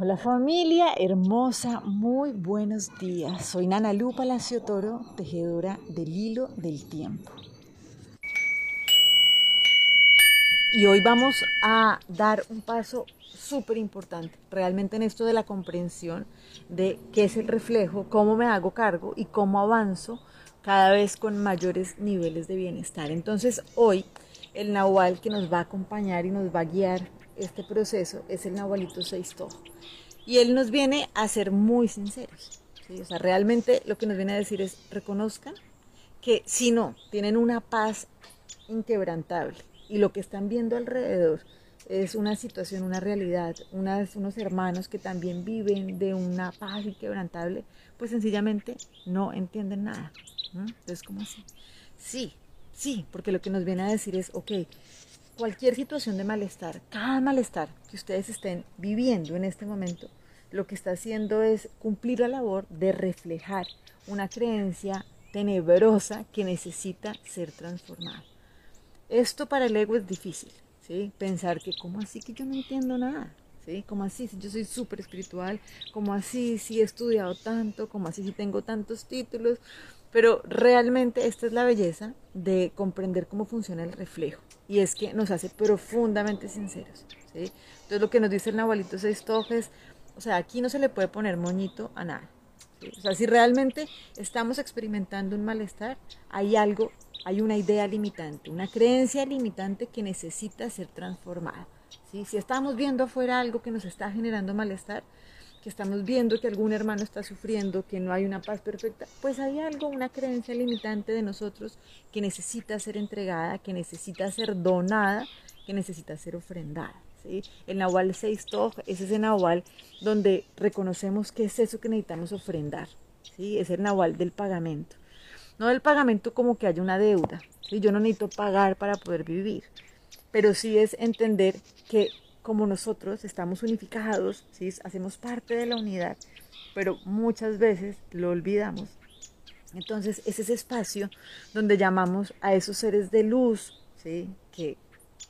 Hola familia hermosa, muy buenos días. Soy Nana Lu Palacio Toro, tejedora del hilo del tiempo. Y hoy vamos a dar un paso súper importante, realmente en esto de la comprensión de qué es el reflejo, cómo me hago cargo y cómo avanzo cada vez con mayores niveles de bienestar. Entonces hoy el Nahual que nos va a acompañar y nos va a guiar este proceso es el Nahualito Seisto. Y él nos viene a ser muy sinceros. O sea, realmente lo que nos viene a decir es, reconozcan que si no, tienen una paz inquebrantable y lo que están viendo alrededor es una situación, una realidad, unas, unos hermanos que también viven de una paz inquebrantable, pues sencillamente no entienden nada. Entonces, ¿cómo así? Sí, sí, porque lo que nos viene a decir es, ok, cualquier situación de malestar, cada malestar que ustedes estén viviendo en este momento, lo que está haciendo es cumplir la labor de reflejar una creencia tenebrosa que necesita ser transformada. Esto para el ego es difícil, ¿sí? Pensar que, ¿cómo así que yo no entiendo nada? ¿Sí? ¿Cómo así si yo soy súper espiritual? ¿Cómo así si he estudiado tanto? ¿Cómo así si tengo tantos títulos? Pero realmente esta es la belleza de comprender cómo funciona el reflejo. Y es que nos hace profundamente sinceros. Entonces lo que nos dice el Nahualito Seistojes, o sea, aquí no se le puede poner moñito a nada. O sea, si realmente estamos experimentando un malestar, hay algo, hay una idea limitante, una creencia limitante que necesita ser transformada. Si estamos viendo afuera algo que nos está generando malestar, que estamos viendo que algún hermano está sufriendo, que no hay una paz perfecta, pues hay algo, una creencia limitante de nosotros que necesita ser entregada, que necesita ser donada, que necesita ser ofrendada. ¿sí? El Nahual Seistoj es ese Nahual donde reconocemos que es eso que necesitamos ofrendar. ¿sí? Es el Nahual del pagamento. No del pagamento como que haya una deuda. ¿sí? Yo no necesito pagar para poder vivir. Pero sí es entender que como nosotros estamos unificados, ¿sí? hacemos parte de la unidad, pero muchas veces lo olvidamos. Entonces es ese espacio donde llamamos a esos seres de luz, ¿sí? que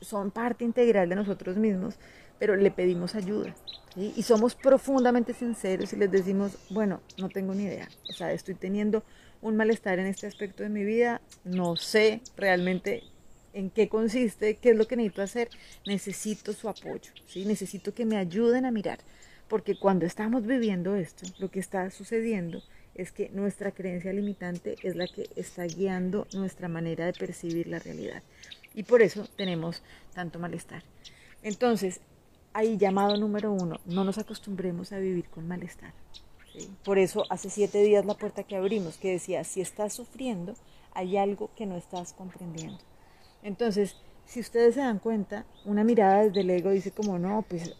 son parte integral de nosotros mismos, pero le pedimos ayuda. Y somos profundamente sinceros y les decimos, bueno, no tengo ni idea, o sea, estoy teniendo un malestar en este aspecto de mi vida, no sé realmente en qué consiste, qué es lo que necesito hacer, necesito su apoyo, ¿sí? necesito que me ayuden a mirar, porque cuando estamos viviendo esto, lo que está sucediendo es que nuestra creencia limitante es la que está guiando nuestra manera de percibir la realidad. Y por eso tenemos tanto malestar. Entonces, ahí llamado número uno, no nos acostumbremos a vivir con malestar. Por eso hace siete días la puerta que abrimos, que decía, si estás sufriendo, hay algo que no estás comprendiendo. Entonces, si ustedes se dan cuenta, una mirada desde el ego dice como, no, pues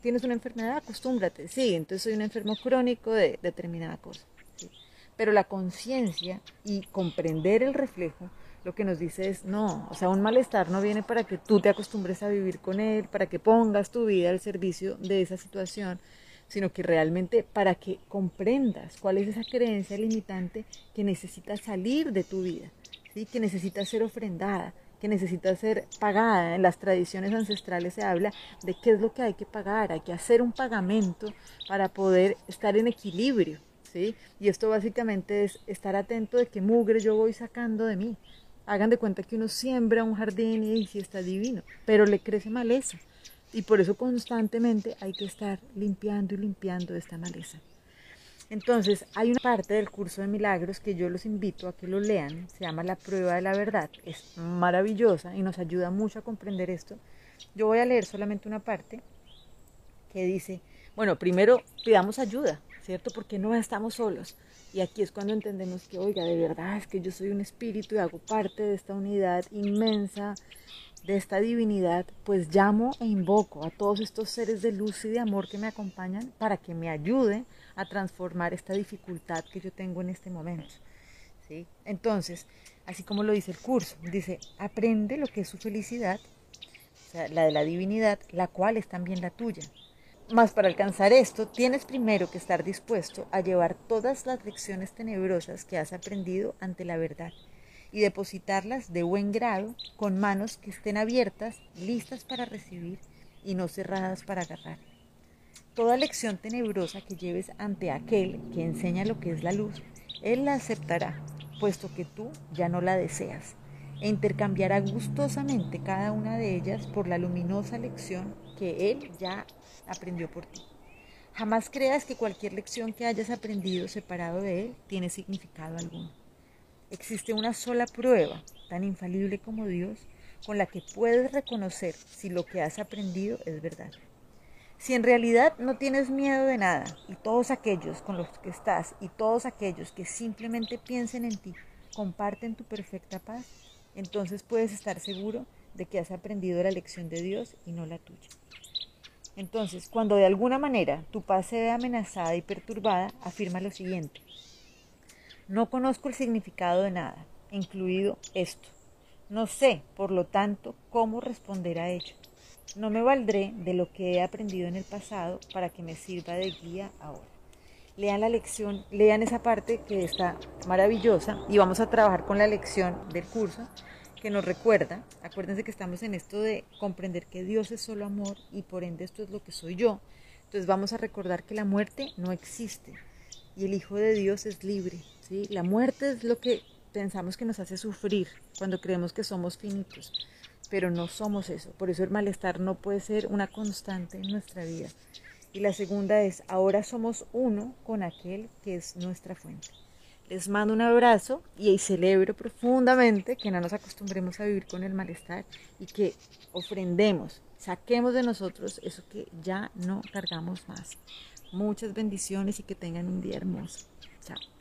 tienes una enfermedad, acostúmbrate. Sí, entonces soy un enfermo crónico de determinada cosa. Pero la conciencia y comprender el reflejo lo que nos dice es, no, o sea, un malestar no viene para que tú te acostumbres a vivir con él, para que pongas tu vida al servicio de esa situación, sino que realmente para que comprendas cuál es esa creencia limitante que necesita salir de tu vida, ¿sí? que necesita ser ofrendada, que necesita ser pagada. En las tradiciones ancestrales se habla de qué es lo que hay que pagar, hay que hacer un pagamento para poder estar en equilibrio. ¿sí? Y esto básicamente es estar atento de qué mugre yo voy sacando de mí. Hagan de cuenta que uno siembra un jardín y sí está divino, pero le crece maleza. Y por eso constantemente hay que estar limpiando y limpiando esta maleza. Entonces, hay una parte del curso de milagros que yo los invito a que lo lean, se llama La prueba de la verdad, es maravillosa y nos ayuda mucho a comprender esto. Yo voy a leer solamente una parte que dice, bueno, primero pidamos ayuda, ¿cierto? Porque no estamos solos. Y aquí es cuando entendemos que, oiga, de verdad es que yo soy un espíritu y hago parte de esta unidad inmensa, de esta divinidad, pues llamo e invoco a todos estos seres de luz y de amor que me acompañan para que me ayuden a transformar esta dificultad que yo tengo en este momento. ¿sí? Entonces, así como lo dice el curso, dice, aprende lo que es su felicidad, sea, la de la divinidad, la cual es también la tuya. Mas para alcanzar esto, tienes primero que estar dispuesto a llevar todas las lecciones tenebrosas que has aprendido ante la verdad y depositarlas de buen grado con manos que estén abiertas, listas para recibir y no cerradas para agarrar. Toda lección tenebrosa que lleves ante aquel que enseña lo que es la luz, él la aceptará, puesto que tú ya no la deseas, e intercambiará gustosamente cada una de ellas por la luminosa lección que él ya aprendió por ti. Jamás creas que cualquier lección que hayas aprendido separado de él tiene significado alguno. Existe una sola prueba, tan infalible como Dios, con la que puedes reconocer si lo que has aprendido es verdad. Si en realidad no tienes miedo de nada y todos aquellos con los que estás y todos aquellos que simplemente piensen en ti comparten tu perfecta paz, entonces puedes estar seguro de que has aprendido la lección de Dios y no la tuya. Entonces, cuando de alguna manera tu paz se ve amenazada y perturbada, afirma lo siguiente. No conozco el significado de nada, incluido esto. No sé, por lo tanto, cómo responder a ello. No me valdré de lo que he aprendido en el pasado para que me sirva de guía ahora. Lean la lección, lean esa parte que está maravillosa y vamos a trabajar con la lección del curso que nos recuerda, acuérdense que estamos en esto de comprender que Dios es solo amor y por ende esto es lo que soy yo. Entonces vamos a recordar que la muerte no existe y el Hijo de Dios es libre. ¿Sí? La muerte es lo que pensamos que nos hace sufrir cuando creemos que somos finitos pero no somos eso. Por eso el malestar no puede ser una constante en nuestra vida. Y la segunda es, ahora somos uno con aquel que es nuestra fuente. Les mando un abrazo y celebro profundamente que no nos acostumbremos a vivir con el malestar y que ofrendemos, saquemos de nosotros eso que ya no cargamos más. Muchas bendiciones y que tengan un día hermoso. Chao.